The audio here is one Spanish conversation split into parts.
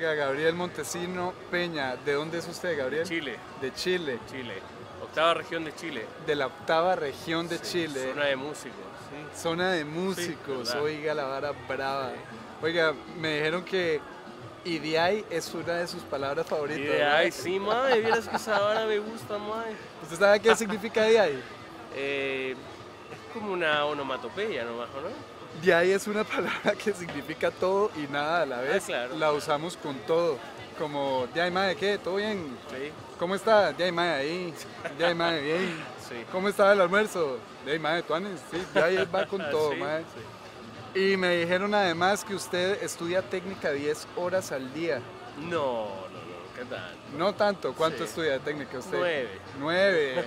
Oiga, Gabriel Montesino Peña, ¿de dónde es usted, Gabriel? Chile. De Chile. Chile. Octava región de Chile. De la octava región de Chile. Zona de músicos, sí. Zona de músicos, oiga la vara brava. Oiga, me dijeron que Idiay es una de sus palabras favoritas. Idiay, sí, mae, vieras que esa vara me gusta, mae. ¿Usted sabe qué significa Idiay? Eh, es como una onomatopeya nomás, ¿no? Diay es una palabra que significa todo y nada a la vez. Ah, claro. La usamos con todo. Como, Diay, mae, ¿qué? ¿Todo bien? Sí. ¿Cómo está? Diay, mae, ahí. Diay, mae, bien. Sí. ¿Cómo está el almuerzo? Diay, mae, tuanes. Sí, Diay va con todo, Sí, mae. sí. Y me dijeron además que usted estudia técnica 10 horas al día. No, no, no, ¿qué tal? No tanto. ¿Cuánto Sí. estudia de técnica usted? Nueve. Nueve.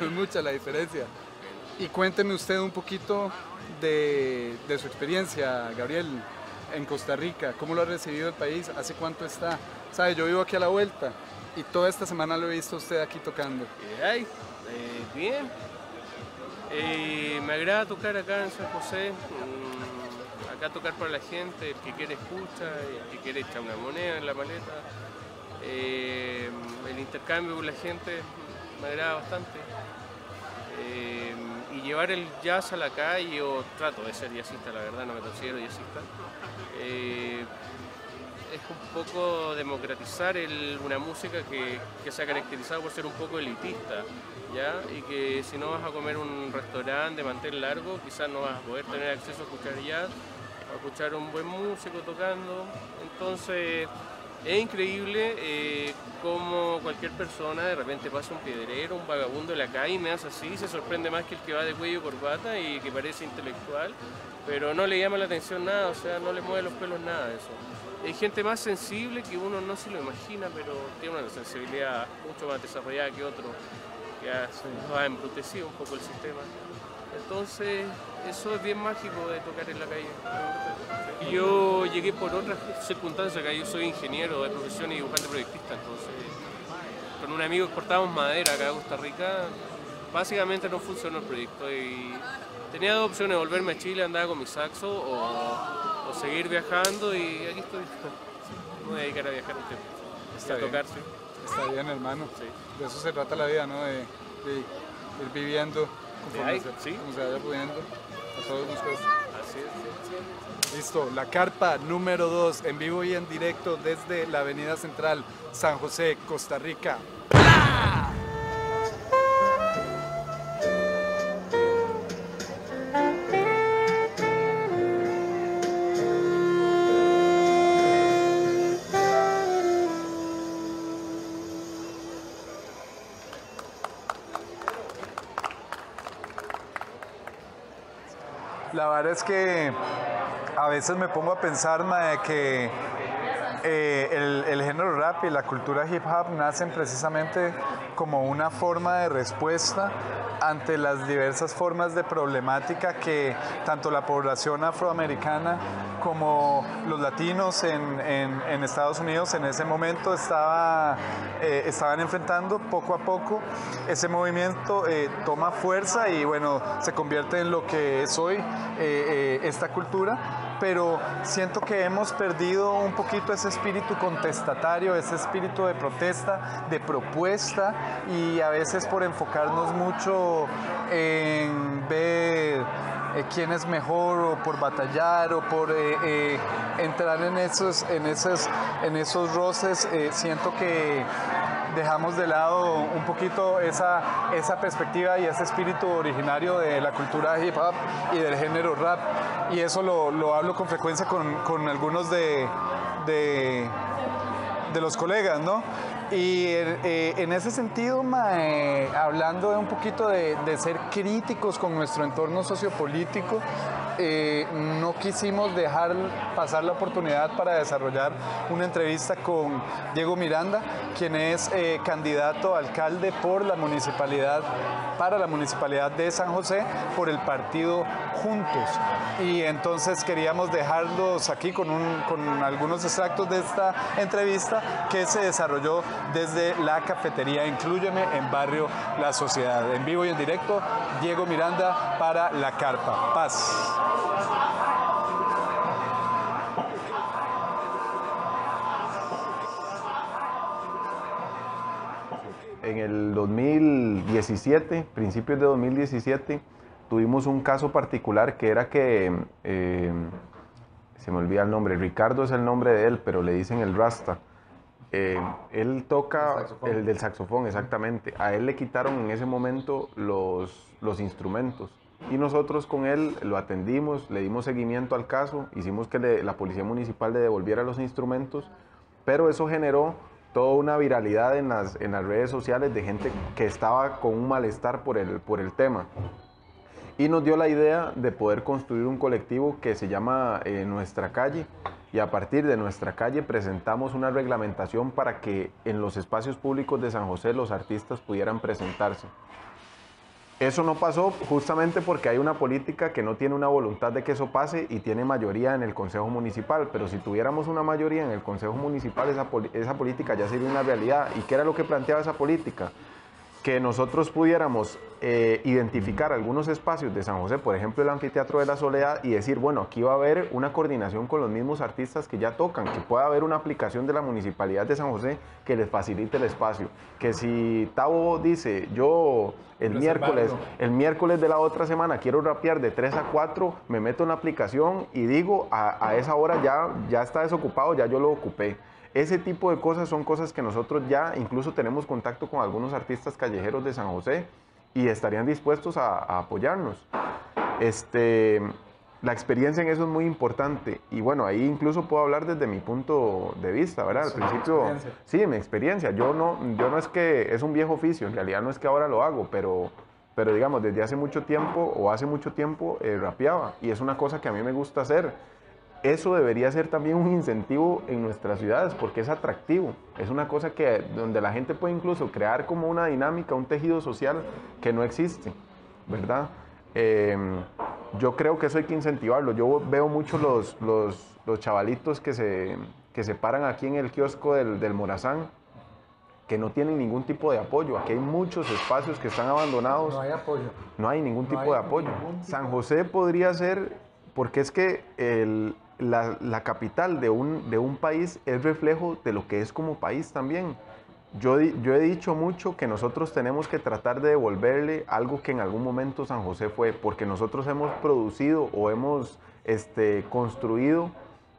es mucha la diferencia. Y cuénteme usted un poquito de, de su experiencia, Gabriel, en Costa Rica. ¿Cómo lo ha recibido el país? ¿Hace cuánto está? ¿Sabe? Yo vivo aquí a la vuelta y toda esta semana lo he visto usted aquí tocando. Eh, bien. Eh, me agrada tocar acá en San José. mm, acá tocar para la gente, el que quiere escucha, el que quiere echar una moneda en la maleta. Eh, el intercambio con la gente me agrada bastante. Eh, llevar el jazz a la calle, o trato de ser jazzista, la verdad, no me considero jazzista. eh, es un poco democratizar una música que, que se ha caracterizado por ser un poco elitista, ¿ya? Y que si no vas a comer un restaurante de mantel largo, quizás no vas a poder tener acceso a escuchar jazz, a escuchar un buen músico tocando. Entonces, es increíble eh, cómo cualquier persona de repente pasa un piedrero, un vagabundo en la calle y me hace así, se sorprende más que el que va de cuello y corbata y que parece intelectual, pero no le llama la atención nada, o sea, no le mueve los pelos nada de eso. Hay gente más sensible que uno no se lo imagina, pero tiene una sensibilidad mucho más desarrollada que otro, que ha, nos ha embrutecido un poco el sistema. Entonces, eso es bien mágico de tocar en la calle. Yo llegué por otras circunstancias, acá yo soy ingeniero de profesión y dibujante proyectista, entonces con un amigo exportábamos madera acá a Costa Rica, básicamente no funcionó el proyecto y tenía dos opciones, volverme a Chile, andar con mi saxo o, o seguir viajando y aquí estoy. Me voy a dedicar a viajar un tiempo. Está a bien. tocar, sí. Está bien, hermano. Sí. De eso se trata la vida, ¿no? De, de ir viviendo conforme ahí, se, sí. como se vaya pudiendo. Así es. Listo, la carpa número 2 en vivo y en directo desde la Avenida Central, San José, Costa Rica. Es que a veces me pongo a pensar que eh, el género rap y la cultura hip hop nacen precisamente como una forma de respuesta ante las diversas formas de problemática que tanto la población afroamericana como los latinos en, en- Estados Unidos en ese momento estaba, eh, estaban enfrentando poco a poco. Ese movimiento eh, toma fuerza y bueno, se convierte en lo que es hoy eh, esta cultura, pero siento que hemos perdido un poquito ese espíritu contestatario, ese espíritu de protesta, de propuesta y a veces por enfocarnos mucho en ver eh, quién es mejor o por batallar o por eh, eh, entrar en esos, en esos, en esos roces, siento que dejamos de lado un poquito esa, esa perspectiva y ese espíritu originario de la cultura hip hop y del género rap. Y eso lo, lo hablo con frecuencia con, con algunos de, de, los colegas, ¿no? Y eh, en ese sentido, hablando un poquito de ser críticos con nuestro entorno sociopolítico, eh, no quisimos dejar pasar la oportunidad para desarrollar una entrevista con Diego Miranda, quien es eh, candidato a alcalde por la municipalidad, para la municipalidad de San José, por el partido Juntos. Y entonces queríamos dejarlos aquí con, con algunos extractos de esta entrevista que se desarrolló desde la cafetería Inclúyeme en Barrio La Sociedad. En vivo y en directo, Diego Miranda para La Carpa. Paz. En el 2017, principios de 2017, tuvimos un caso particular que era que, eh, se me olvida el nombre, Ricardo es el nombre de él, pero le dicen el Rasta. Eh, él toca el, del saxofón, exactamente. A él le quitaron en ese momento los, los instrumentos. Y nosotros con él lo atendimos, le dimos seguimiento al caso, hicimos que la policía municipal le devolviera los instrumentos, pero eso generó toda una viralidad en las, en las redes sociales de gente que estaba con un malestar por el, por el tema. Y nos dio la idea de poder construir un colectivo que se llama eh, Nuestra Calle. Y a partir de Nuestra Calle presentamos una reglamentación para que en los espacios públicos de San José los artistas pudieran presentarse. Eso no pasó justamente porque hay una política que no tiene una voluntad de que eso pase y tiene mayoría en el Consejo Municipal. Pero si tuviéramos una mayoría en el Consejo Municipal, esa, política ya sería una realidad. ¿Y qué era lo que planteaba esa política? Que nosotros pudiéramos eh, identificar algunos espacios de San José, por ejemplo el Anfiteatro de la Soledad, y decir, bueno, aquí va a haber una coordinación con los mismos artistas que ya tocan, que pueda haber una aplicación de la Municipalidad de San José que les facilite el espacio. Que si Tavo dice, yo el miércoles, el miércoles de la otra semana quiero rapear de 3 a 4, me meto en la aplicación y digo, a, a esa hora ya, ya está desocupado, ya yo lo ocupé. Ese tipo de cosas son cosas que nosotros ya incluso tenemos contacto con algunos artistas callejeros de San José y estarían dispuestos a, apoyarnos. Este, la experiencia en eso es muy importante y bueno, ahí incluso puedo hablar desde mi punto de vista, ¿verdad? Al principio, sí, mi experiencia. Yo no, yo no es que es un viejo oficio, en realidad no es que ahora lo hago, pero, pero digamos, desde hace mucho tiempo o hace mucho tiempo eh, rapeaba y es una cosa que a mí me gusta hacer eso debería ser también un incentivo en nuestras ciudades porque es atractivo. Es una cosa que donde la gente puede incluso crear como una dinámica, un tejido social que no existe, ¿verdad? Em, yo creo que eso hay que incentivarlo. Yo veo mucho los, los, los chavalitos que se, que se paran aquí en el kiosco del, del Morazán que no tienen ningún tipo de apoyo. Aquí hay muchos espacios que están abandonados. No hay apoyo. No hay ningún tipo de apoyo. San José podría ser, porque es que el, la, capital de un, de un, país es reflejo de lo que es como país también. Yo, yo he dicho mucho que nosotros tenemos que tratar de devolverle algo que en algún momento San José fue, porque nosotros hemos producido o hemos este, construido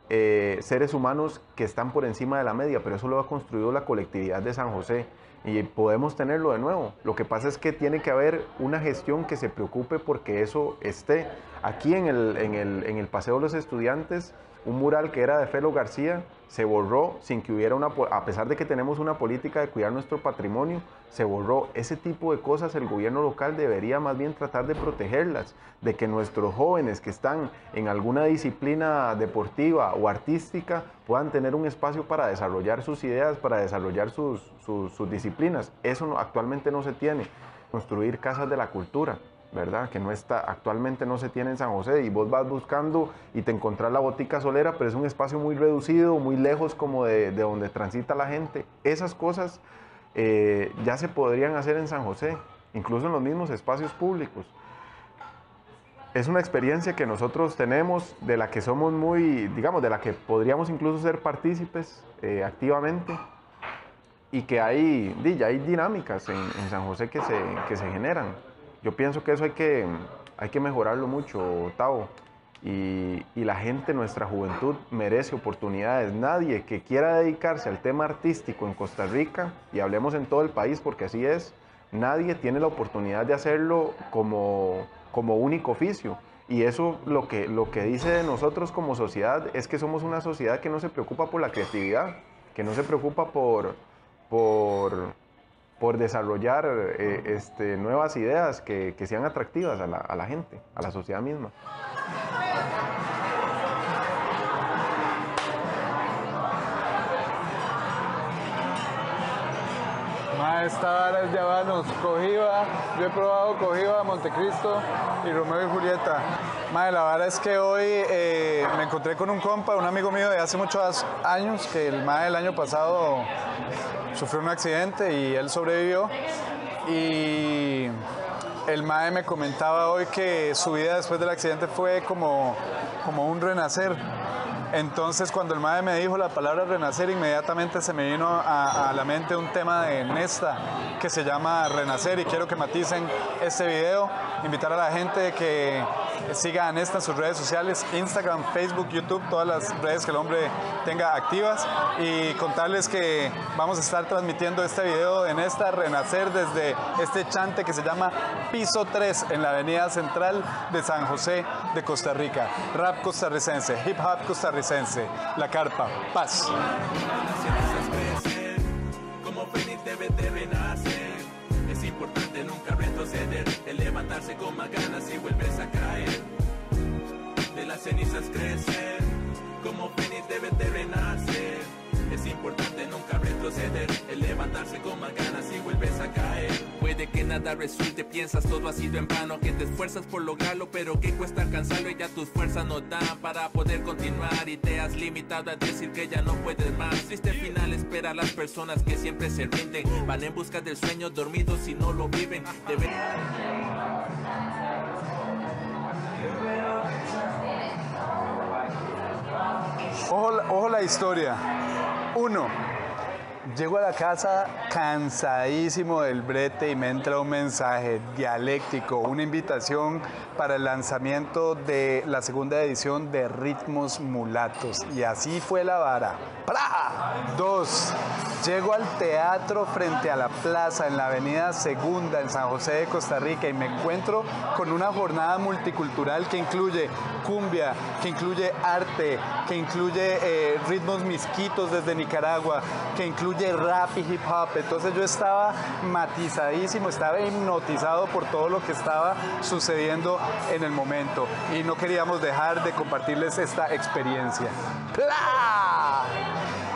eh, seres humanos que están por encima de la media, pero eso lo ha construido la colectividad de San José y podemos tenerlo de nuevo. Lo que pasa es que tiene que haber una gestión que se preocupe porque eso esté. Aquí en el, en el, en el Paseo de los Estudiantes, un mural que era de Felo García se borró sin que hubiera una, a pesar de que tenemos una política de cuidar nuestro patrimonio, se borró. Ese tipo de cosas el gobierno local debería más bien tratar de protegerlas, de que nuestros jóvenes que están en alguna disciplina deportiva o artística puedan tener un espacio para desarrollar sus ideas, para desarrollar sus, sus, disciplinas. Eso actualmente no se tiene. Construir casas de la cultura. ¿Verdad? Que no está, actualmente no se tiene en San José y vos vas buscando y te encontrás la botica solera, pero es un espacio muy reducido, muy lejos como de, donde transita la gente. Esas cosas eh, ya se podrían hacer en San José, incluso en los mismos espacios públicos. Es una experiencia que nosotros tenemos, de la que somos muy, digamos, de la que podríamos incluso ser partícipes eh, activamente y que hay, ya hay dinámicas en, en San José que se, que se generan. Yo pienso que eso hay que, hay que mejorarlo mucho, Tavo. Y, y, la gente, nuestra juventud, merece oportunidades. Nadie que quiera dedicarse al tema artístico en Costa Rica, y hablemos en todo el país porque así es, nadie tiene la oportunidad de hacerlo como, como único oficio. Y eso lo que, lo que dice de nosotros como sociedad es que somos una sociedad que no se preocupa por la creatividad, que no se preocupa por, por, por desarrollar eh, este, nuevas ideas que, que sean atractivas a la, a la, gente, a la sociedad misma. esta vara es de Habanos, Cojiba, yo he probado Cojiba, Montecristo y Romeo y Julieta. Madre, la verdad es que hoy eh, me encontré con un compa, un amigo mío de hace muchos años, que el mae del año pasado sufrió un accidente y él sobrevivió. Y el mae me comentaba hoy que su vida después del accidente fue como, como un renacer Entonces cuando el madre me dijo la palabra renacer, inmediatamente se me vino a, a, la mente un tema de Nesta que se llama Renacer y quiero que maticen este video, invitar a la gente que siga a Nesta en sus redes sociales, Instagram, Facebook, YouTube, todas las redes que el hombre tenga activas y contarles que vamos a estar transmitiendo este video de Nesta Renacer desde este chante que se llama Piso 3 en la avenida central de San José de Costa Rica. Rap costarricense, hip hop costarricense, La Carpa, paz. Piensas todo ha sido en vano, que te esfuerzas por lograrlo, pero que cuesta alcanzarlo y ya tus fuerzas no dan para poder continuar y te has limitado a decir que ya no puedes más. Triste final espera a las personas que siempre se rinden, van en busca del sueño dormidos y no lo viven. Deben... Ojo, ojo la historia. Uno, llego a la casa cansadísimo del brete y me entra un mensaje dialéctico, una invitación para el lanzamiento de la segunda edición de Ritmos Mulatos. Y así fue la vara. ¡Pra! Dos, llego al teatro frente a la plaza en la avenida Segunda en San José de Costa Rica y me encuentro con una jornada multicultural que incluye cumbia, que incluye arte, que incluye eh, ritmos misquitos desde Nicaragua, que incluye rap y hip hop. Entonces yo estaba matizadísimo, estaba hipnotizado por todo lo que estaba sucediendo en el momento y no queríamos dejar de compartirles esta experiencia. ¡Pla!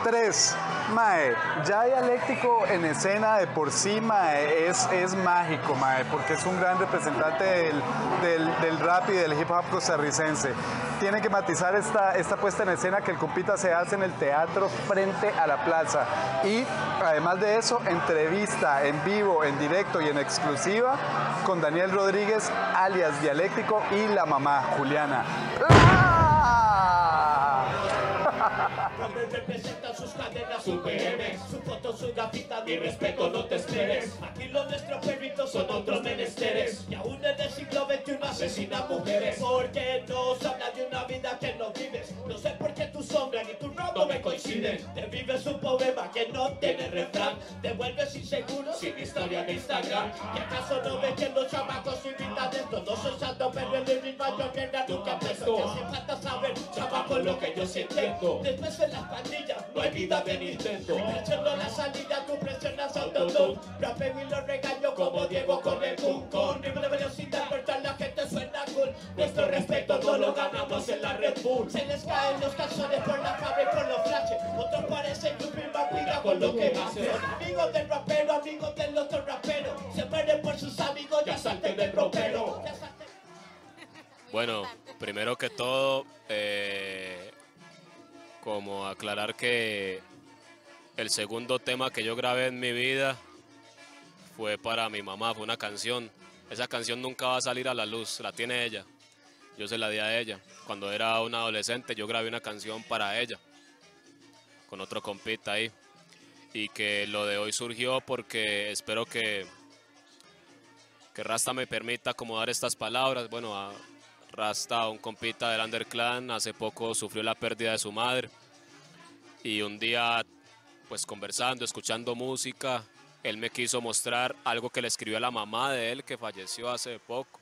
Tres, Mae, ya dialéctico en escena de por sí, Mae, es, es mágico, Mae, porque es un gran representante del, del, rap y del hip hop costarricense. Tiene que matizar esta, esta puesta en escena que el compita se hace en el teatro frente a la plaza. Y además de eso, entrevista en vivo, en directo y en exclusiva con Daniel Rodríguez, alias Dialéctico, y la mamá, Juliana. Representan sus cadenas, su PM, su foto, su gafita, mi respeto, no te esperes. Aquí los nuestros perritos son otros menesteres. Y aún en el siglo XXI asesinan mujeres. Porque nos habla de una vida que no vives. No sé por qué tu sombra ni tu no me coinciden. Te vives un poema que no tiene refrán. Te vuelves inseguro sin historia en Instagram. ¿Y acaso no ves que los chamacos invitan esto? No soy santo, pero en el mismo yo mierda nunca presto. Que hace falta saber, chamaco, lo que yo sí entiendo. Después en las pandillas no hay vida de Nintendo. Presiono la salida, tú presionas autotune. Rapeo y lo regaño como Diego con el Kun. Con nivel de velocidad, verdad la gente suena cool. Nuestro respeto no lo ganamos en la Red Bull. Se les caen los calzones por la cabeza y por los lo que hacen. Amigos del rapero, amigos del otro rapero. Se mueren por sus amigos, ya salten del ropero. Bueno, primero que todo, eh, como aclarar que el segundo tema que yo grabé en mi vida fue para mi mamá, fue una canción. Esa canción nunca va a salir a la luz, la tiene ella. Yo se la di a ella. Cuando era una adolescente yo grabé una canción para ella, con otro compita ahí. Y que lo de hoy surgió porque espero que, que Rasta me permita acomodar estas palabras. Bueno, Rasta, un compita del Underclan, hace poco sufrió la pérdida de su madre. Y un día, pues conversando, escuchando música, él me quiso mostrar algo que le escribió a la mamá de él, que falleció hace poco.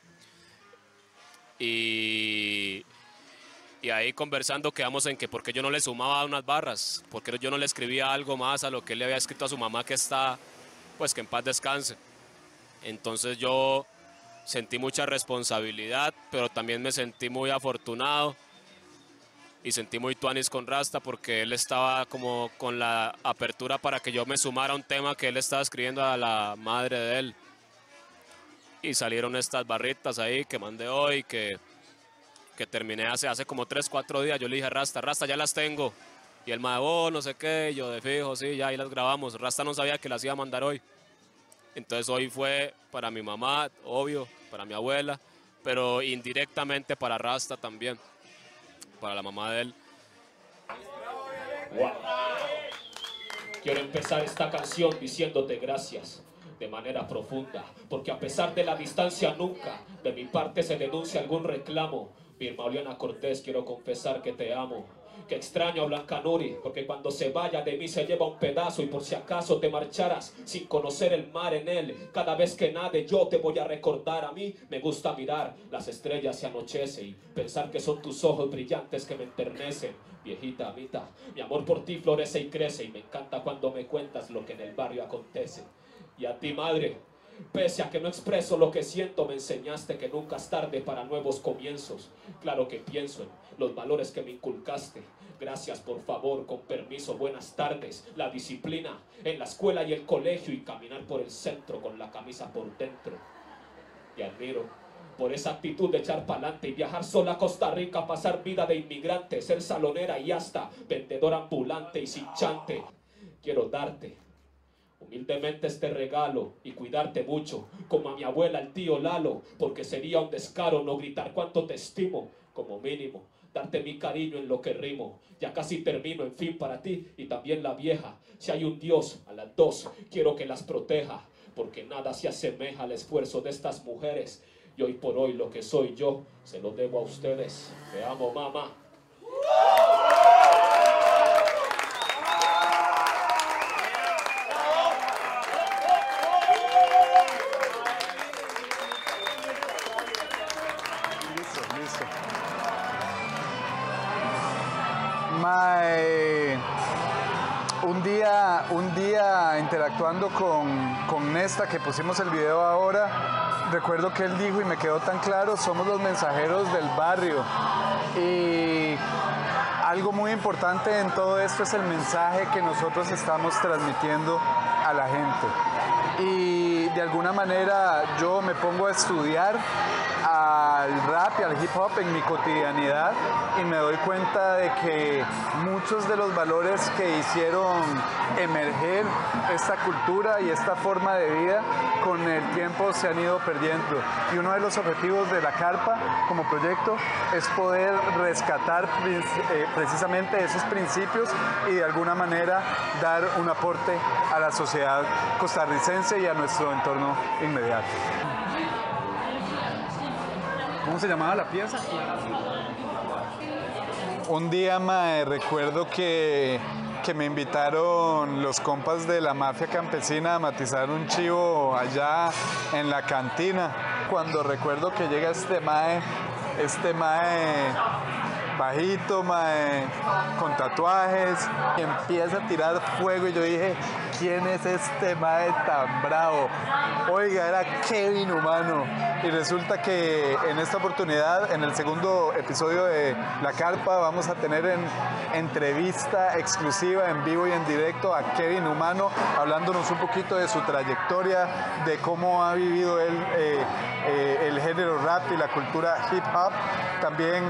Y, y ahí conversando quedamos en que porque yo no le sumaba unas barras, porque yo no le escribía algo más a lo que él le había escrito a su mamá que está, pues que en paz descanse. Entonces yo sentí mucha responsabilidad, pero también me sentí muy afortunado y sentí muy tuanis con Rasta porque él estaba como con la apertura para que yo me sumara a un tema que él estaba escribiendo a la madre de él. Y salieron estas barritas ahí que mandé hoy, que, que terminé hace, hace como 3, 4 días. Yo le dije Rasta, Rasta, ya las tengo. Y él me dijo, oh, no sé qué, yo de fijo, sí, ya ahí las grabamos. Rasta no sabía que las iba a mandar hoy. Entonces hoy fue para mi mamá, obvio, para mi abuela, pero indirectamente para Rasta también, para la mamá de él. Wow. Quiero empezar esta canción diciéndote gracias de manera profunda, porque a pesar de la distancia nunca de mi parte se denuncia algún reclamo. Irma Oliana Cortés, quiero confesar que te amo. Que extraño a Blanca Nuri, porque cuando se vaya de mí se lleva un pedazo y por si acaso te marcharas sin conocer el mar en él, cada vez que nade yo te voy a recordar. A mí me gusta mirar las estrellas se anochece y pensar que son tus ojos brillantes que me enternecen. Viejita amita, mi amor por ti florece y crece y me encanta cuando me cuentas lo que en el barrio acontece. Y a ti madre, Pese a que no expreso lo que siento, me enseñaste que nunca es tarde para nuevos comienzos. Claro que pienso en los valores que me inculcaste. Gracias, por favor, con permiso, buenas tardes. La disciplina en la escuela y el colegio y caminar por el centro con la camisa por dentro. Te admiro por esa actitud de echar pa'lante y viajar sola a Costa Rica, pasar vida de inmigrante, ser salonera y hasta vendedor ambulante y sin chante. Quiero darte humildemente este regalo y cuidarte mucho, como a mi abuela, el tío Lalo, porque sería un descaro no gritar cuánto te estimo, como mínimo, darte mi cariño en lo que rimo. Ya casi termino, en fin, para ti y también la vieja. Si hay un Dios, a las dos, quiero que las proteja, porque nada se asemeja al esfuerzo de estas mujeres. Y hoy por hoy lo que soy yo, se lo debo a ustedes. Te amo, mamá. Interactuando con, con Nesta, que pusimos el video ahora, recuerdo que él dijo y me quedó tan claro, somos los mensajeros del barrio. Y algo muy importante en todo esto es el mensaje que nosotros estamos transmitiendo a la gente. Y de alguna manera yo me pongo a estudiar al rap y al hip hop en mi cotidianidad y me doy cuenta de que muchos de los valores que hicieron emerger esta cultura y esta forma de vida con el tiempo se han ido perdiendo. Y uno de los objetivos de la carpa como proyecto es poder rescatar eh, precisamente esos principios y de alguna manera dar un aporte a la sociedad costarricense y a nuestro entorno inmediato. ¿Cómo se llamaba la pieza? Un día, mae, recuerdo que, que me invitaron los compas de la mafia campesina a matizar un chivo allá en la cantina. Cuando recuerdo que llega este mae, este mae bajito, mae, con tatuajes, empieza a tirar fuego y yo dije, ¿quién es este mae tan bravo? Oiga, era Kevin Humano. Y resulta que en esta oportunidad, en el segundo episodio de La Carpa, vamos a tener en entrevista exclusiva en vivo y en directo a Kevin Humano, hablándonos un poquito de su trayectoria, de cómo ha vivido él eh, eh, el género rap y la cultura hip hop. También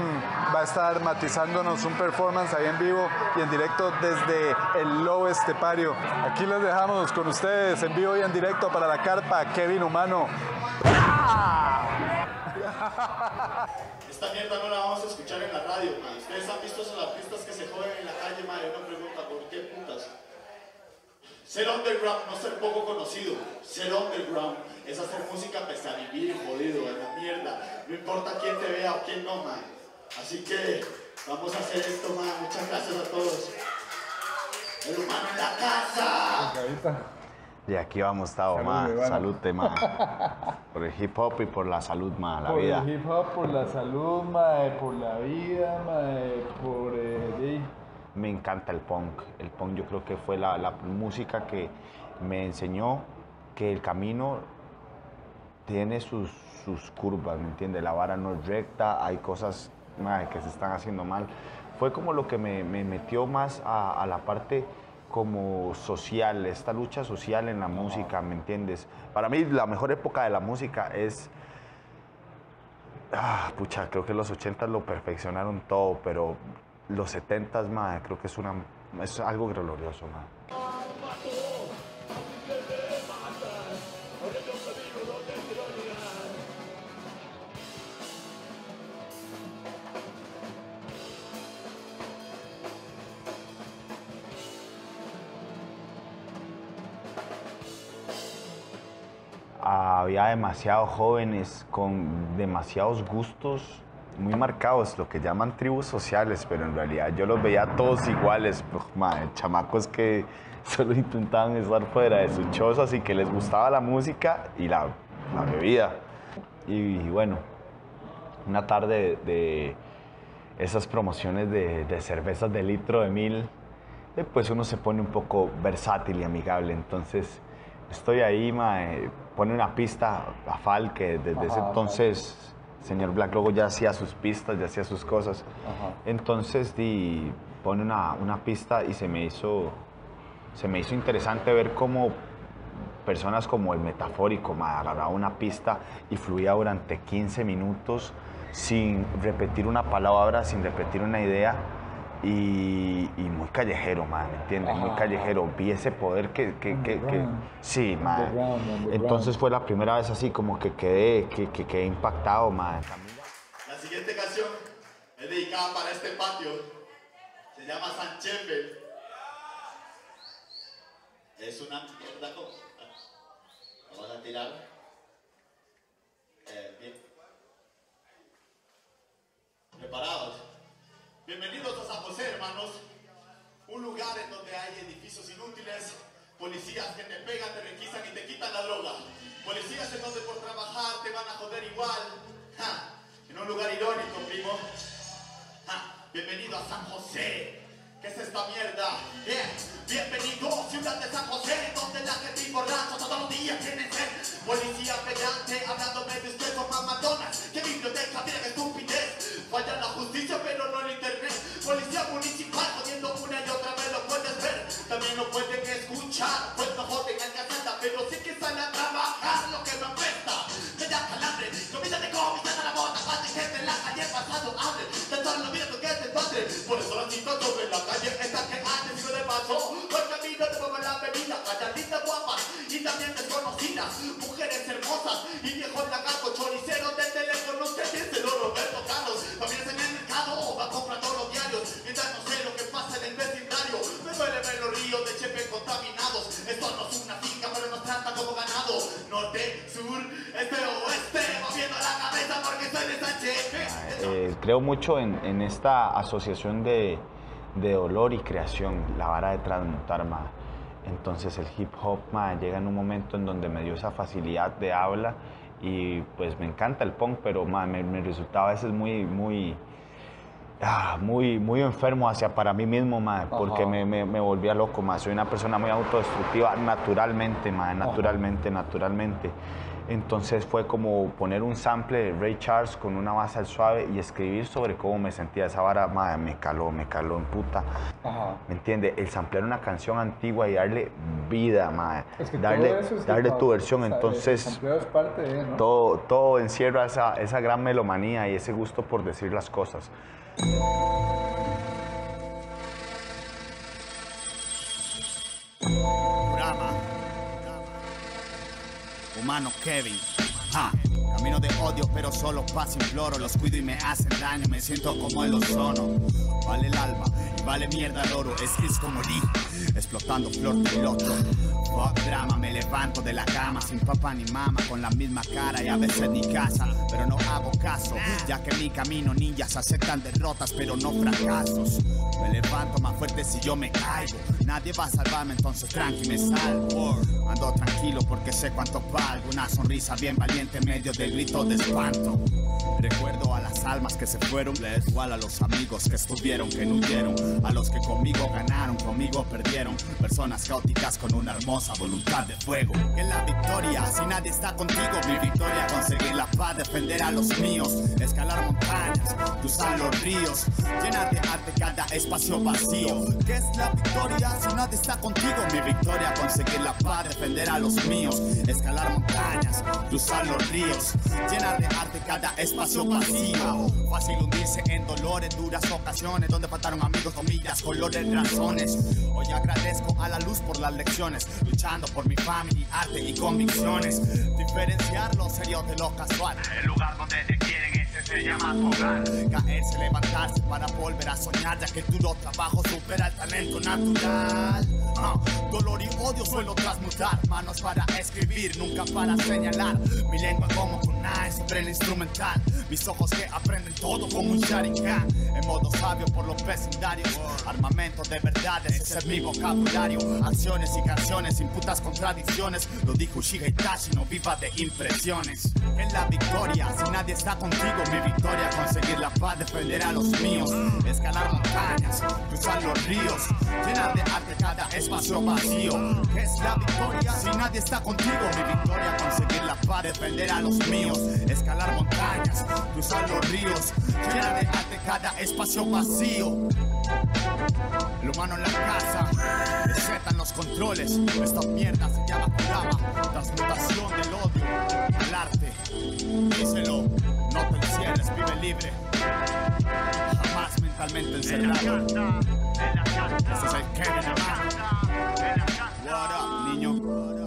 va a estar matizándonos un performance ahí en vivo y en directo desde el Lobo Estepario. Aquí les dejamos con ustedes en vivo y en directo para la carpa Kevin Humano. Esta mierda no la vamos a escuchar en la radio, man. Ustedes han visto esos artistas que se joden en la calle. Y uno pregunta, ¿por qué putas? Ser underground, no ser poco conocido. Ser underground es hacer música pese a vivir jodido, en la mierda. No importa quién te vea o quién no, man. Así que vamos a hacer esto, man. Muchas gracias a todos. El humano en la casa. Y aquí vamos, Tao, Salud, ma. Salute, ma. Por el hip hop y por la salud, ma, la por vida. el hip hop, por la salud, mae, por la vida, mae, por eh, Me encanta el punk. El punk yo creo que fue la, la música que me enseñó que el camino tiene sus, sus curvas, ¿me entiendes? La vara no es recta, hay cosas mae, que se están haciendo mal. Fue como lo que me, me metió más a, a la parte como social, esta lucha social en la música, ¿me entiendes? Para mí la mejor época de la música es Ah, pucha, creo que los 80 lo perfeccionaron todo, pero los 70 más, creo que es una es algo glorioso, ma. Había demasiados jóvenes con demasiados gustos muy marcados, lo que llaman tribus sociales, pero en realidad yo los veía todos iguales, pues, mae, chamacos que solo intentaban estar fuera de sus chozas y que les gustaba la música y la, bebida. Y, bueno, una tarde de, esas promociones de, cervezas de litro de mil, eh, pues uno se pone un poco versátil y amigable. Entonces estoy ahí, mae, pone una pista a Fal, que desde ese entonces señor Black Logo ya hacía sus pistas, ya hacía sus cosas. Entonces di, pone una, una pista y se me hizo se me hizo interesante ver cómo personas como el metafórico me agarraba una pista y fluía durante 15 minutos sin repetir una palabra, sin repetir una idea y, y muy callejero, man, ¿me entiendes? Muy callejero. Vi ese poder que... que, que, que sí, man. Entonces fue la primera vez así como que quedé, que, que quedé impactado, man. La siguiente canción es dedicada para este patio. Se llama San Chepe. Es una mierda cosa. Vamos a tirar. Eh, bien. ¿Preparados? Bienvenidos a San José, hermanos. Un lugar en donde hay edificios inútiles, policías que te pegan, te requisan y te quitan la droga. Policías en donde por trabajar te van a joder igual. En un lugar irónico, primo. Bienvenido a San José. ¿Qué es esta mierda? Bien, bienvenido Ciudad de San Eh, creo mucho en, en esta asociación de, de dolor y creación, la vara de transmutar, ma. Entonces el hip hop, ma, llega en un momento en donde me dio esa facilidad de habla y pues me encanta el punk, pero ma, me, me resultaba a veces muy, muy, ah, muy, muy enfermo hacia para mí mismo, ma, porque me, me, me volvía loco, ma. Soy una persona muy autodestructiva naturalmente, ma, naturalmente, naturalmente. Entonces fue como poner un sample de Ray Charles con una base al suave y escribir sobre cómo me sentía esa vara, ma, me caló, me caló en puta. ¿Me entiende? El samplear una canción antigua y darle vida, ma, Es que darle, es darle tu versión. El Entonces sampleo es parte de, ¿no? todo, todo encierra esa, esa gran melomanía y ese gusto por decir las cosas. Humano Kevin. Ah, camino de odio, pero solo paz imploro. Los cuido y me hacen daño, me siento como el ozono. Vale el alma vale mierda el oro. Es gris como Lee, explotando flor de loto. Fuck drama, me levanto de la cama sin papá ni mamá, con la misma cara y a veces ni casa. Pero no hago caso, ya que mi camino ninjas aceptan derrotas, pero no fracasos. Me levanto más fuerte si yo me caigo. Nadie va a salvarme, entonces tranqui me salvo. Ando tranquilo porque sé cuánto valgo. Una sonrisa bien valiente en medio del grito de espanto. Recuerdo a almas que se fueron, igual a los amigos que estuvieron, que no huyeron, a los que conmigo ganaron, conmigo perdieron, personas caóticas con una hermosa voluntad de fuego. Que la victoria, si nadie está contigo, mi victoria, conseguir la paz, defender a los míos, escalar montañas, cruzar los ríos, llenar de arte cada espacio vacío. ¿Qué es la victoria si nadie está contigo? Mi victoria, conseguir la paz, defender a los míos, escalar montañas, cruzar los ríos, llenar de arte cada espacio vacío. Fácil hundirse en dolores, duras ocasiones, donde faltaron amigos, comillas, colores, razones. Hoy agradezco a la luz por las lecciones, luchando por mi familia, arte y convicciones. Diferenciar lo serio de lo casual. El lugar donde te quieren se llama jugar. Caerse, levantarse para volver a soñar, ya que el duro trabajo supera el talento natural. Ah, dolor y odio suelo transmutar, manos para escribir, nunca para señalar. Mi lengua como kunai sobre el instrumental, mis ojos que aprenden todo como un Sharingan. En modo sabio por los vecindarios, armamento de verdades, ese es mi vocabulario. Acciones y canciones sin putas contradicciones, lo dijo Shiga Itachi, no viva de impresiones. En la victoria, si nadie está contigo, mi victoria, conseguir la paz, defender a los míos, escalar montañas, cruzar los ríos, llenar de arte cada espacio vacío. ¿Qué es la victoria? Si nadie está contigo, mi victoria, conseguir la paz, defender a los míos, escalar montañas, cruzar los ríos, llenar de arte cada espacio vacío. El humano en la casa, recetan los controles. Esta mierda se llama Kurama, transmutación del odio al arte. Díselo, no te encierres, vive libre. Jamás mentalmente encerrado. Este es el Kevin. What up, niño?